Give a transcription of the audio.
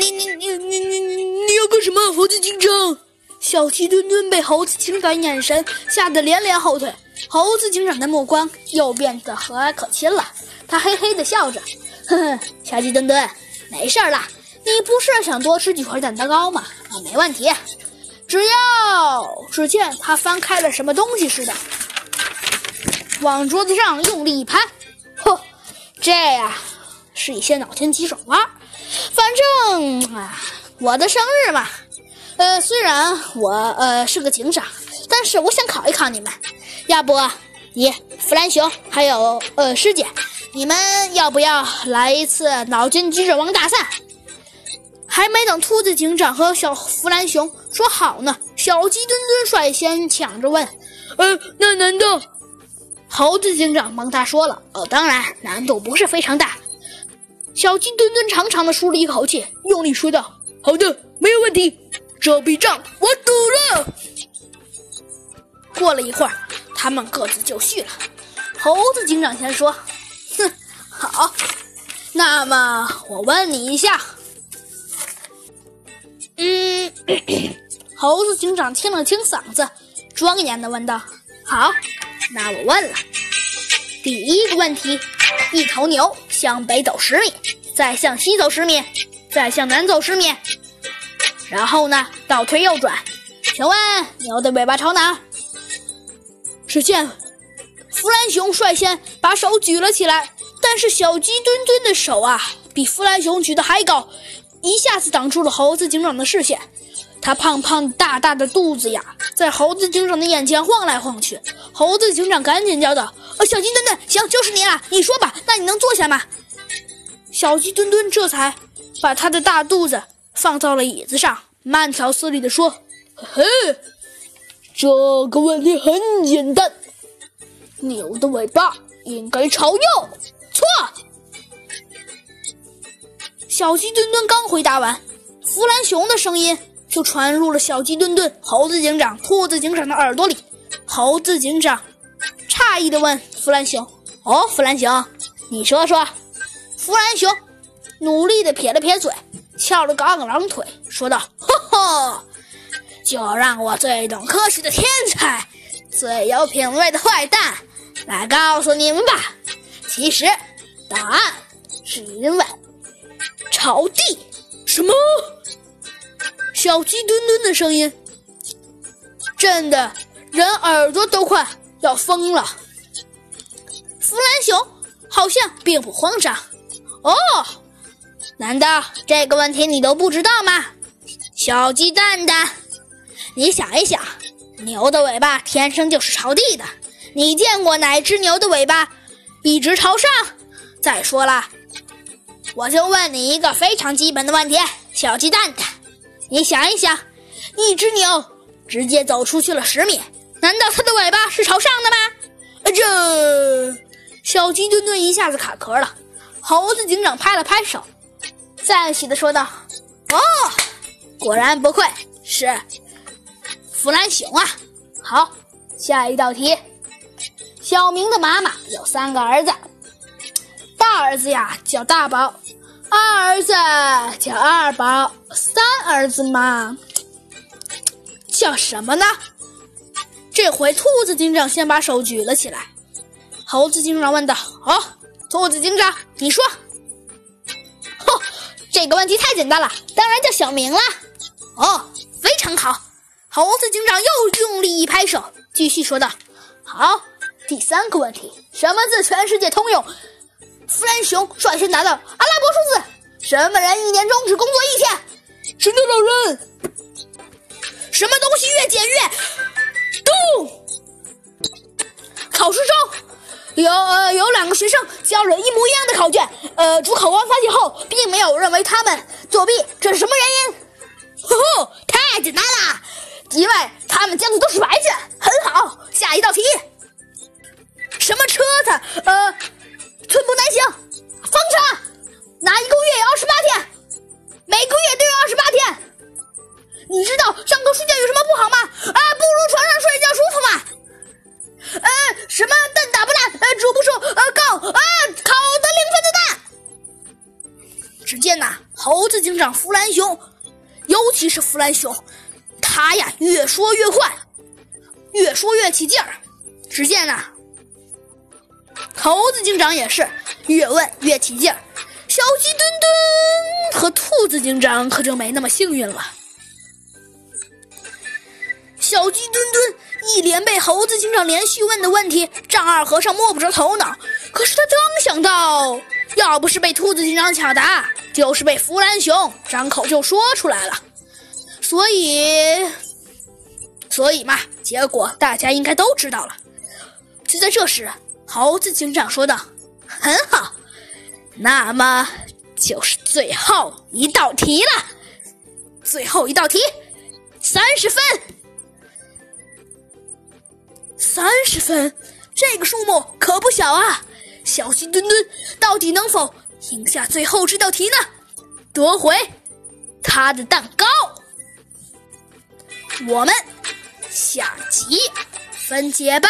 你你你你你你你要干什么，猴子警长？小鸡墩墩被猴子警长眼神吓得连连后退，猴子警长的目光又变得和蔼可亲了。他嘿嘿的笑着，呵呵，小鸡墩墩，没事啦，你不是想多吃几块蛋糕吗？啊，没问题，只要……只见他翻开了什么东西似的，往桌子上用力一拍，嚯，这呀是一些脑筋急转弯。反正啊，我的生日嘛。呃，虽然我呃是个警长，但是我想考一考你们，要不你弗兰熊还有呃师姐，你们要不要来一次脑筋急转弯大赛？还没等兔子警长和小弗兰熊说好呢，小鸡墩墩率先抢着问：“呃，那难道？”猴子警长帮他说了：“呃，当然，难度不是非常大。”小鸡墩墩长长的舒了一口气，用力说道：“好的，没有问题。”这笔账我赌了。过了一会儿，他们各自就绪了。猴子警长先说：“哼，好，那么我问你一下。”嗯，猴子警长清了清嗓子，庄严的问道：“好，那我问了。第一个问题，一头牛向北走十米，再向西走十米，再向南走十米。”然后呢，倒退右转，请问牛的尾巴朝哪？只见弗兰熊率先把手举了起来，但是小鸡墩墩的手啊，比弗兰熊举的还高，一下子挡住了猴子警长的视线。他胖胖大大的肚子呀，在猴子警长的眼前晃来晃去。猴子警长赶紧叫道：“呃，小鸡墩墩，行，就是你了，你说吧，那你能坐下吗？”小鸡墩墩这才把他的大肚子。放到了椅子上，慢条斯理地说：“嘿，这个问题很简单，牛的尾巴应该朝右。”错。小鸡墩墩刚回答完，弗兰熊的声音就传入了小鸡墩墩、猴子警长、兔子警长的耳朵里。猴子警长诧异地问弗兰熊：“哦，弗兰熊，你说说。”弗兰熊努力地撇了撇嘴。翘了个二郎腿，说道：“呵呵，就让我最懂科学的天才，最有品味的坏蛋来告诉你们吧。其实，答案是因为朝地。什么？小鸡墩墩的声音震得人耳朵都快要疯了。弗兰熊好像并不慌张。哦。”难道这个问题你都不知道吗，小鸡蛋蛋？你想一想，牛的尾巴天生就是朝地的。你见过哪只牛的尾巴一直朝上？再说了，我就问你一个非常基本的问题，小鸡蛋蛋，你想一想，一只牛直接走出去了十米，难道它的尾巴是朝上的吗？这小鸡墩墩一下子卡壳了。猴子警长拍了拍手。赞许的说道：“哦，果然不愧是弗兰熊啊！好，下一道题。小明的妈妈有三个儿子，大儿子呀叫大宝，二儿子叫二宝，三儿子嘛叫什么呢？这回兔子警长先把手举了起来。猴子警长问道：‘好，兔子警长，你说。’”这个问题太简单了，当然叫小明了。哦，非常好。猴子警长又用力一拍手，继续说道：“好，第三个问题，什么字全世界通用？”弗兰熊率先答道：“阿拉。”什么人一年中只工作一天？神的老人。什么东西越减越重？考试中。有呃有两个学生交了一模一样的考卷，呃，主考官发现后，并没有认为他们作弊，这是什么原因？呵呵，太简单了，因为他们交的都是白卷。你知道上课睡觉有什么不好吗？啊，不如床上睡觉舒服嘛。呃，什么蛋打不烂，呃，煮不熟，呃，够，啊，烤的零分的蛋。只见呐，猴子警长弗兰熊，尤其是弗兰熊，他呀越说越快，越说越起劲儿。只见呐，猴子警长也是越问越起劲儿。小鸡墩墩和兔子警长可就没那么幸运了。小鸡墩墩一连被猴子警长连续问的问题，丈二和尚摸不着头脑。可是他刚想到，要不是被兔子警长抢答，就是被弗兰熊张口就说出来了。所以，所以嘛，结果大家应该都知道了。就在这时，猴子警长说道：“很好。”那么就是最后一道题了，最后一道题，三十分，三十分，这个数目可不小啊！小鸡墩墩到底能否赢下最后这道题呢？夺回他的蛋糕？我们下集分解吧。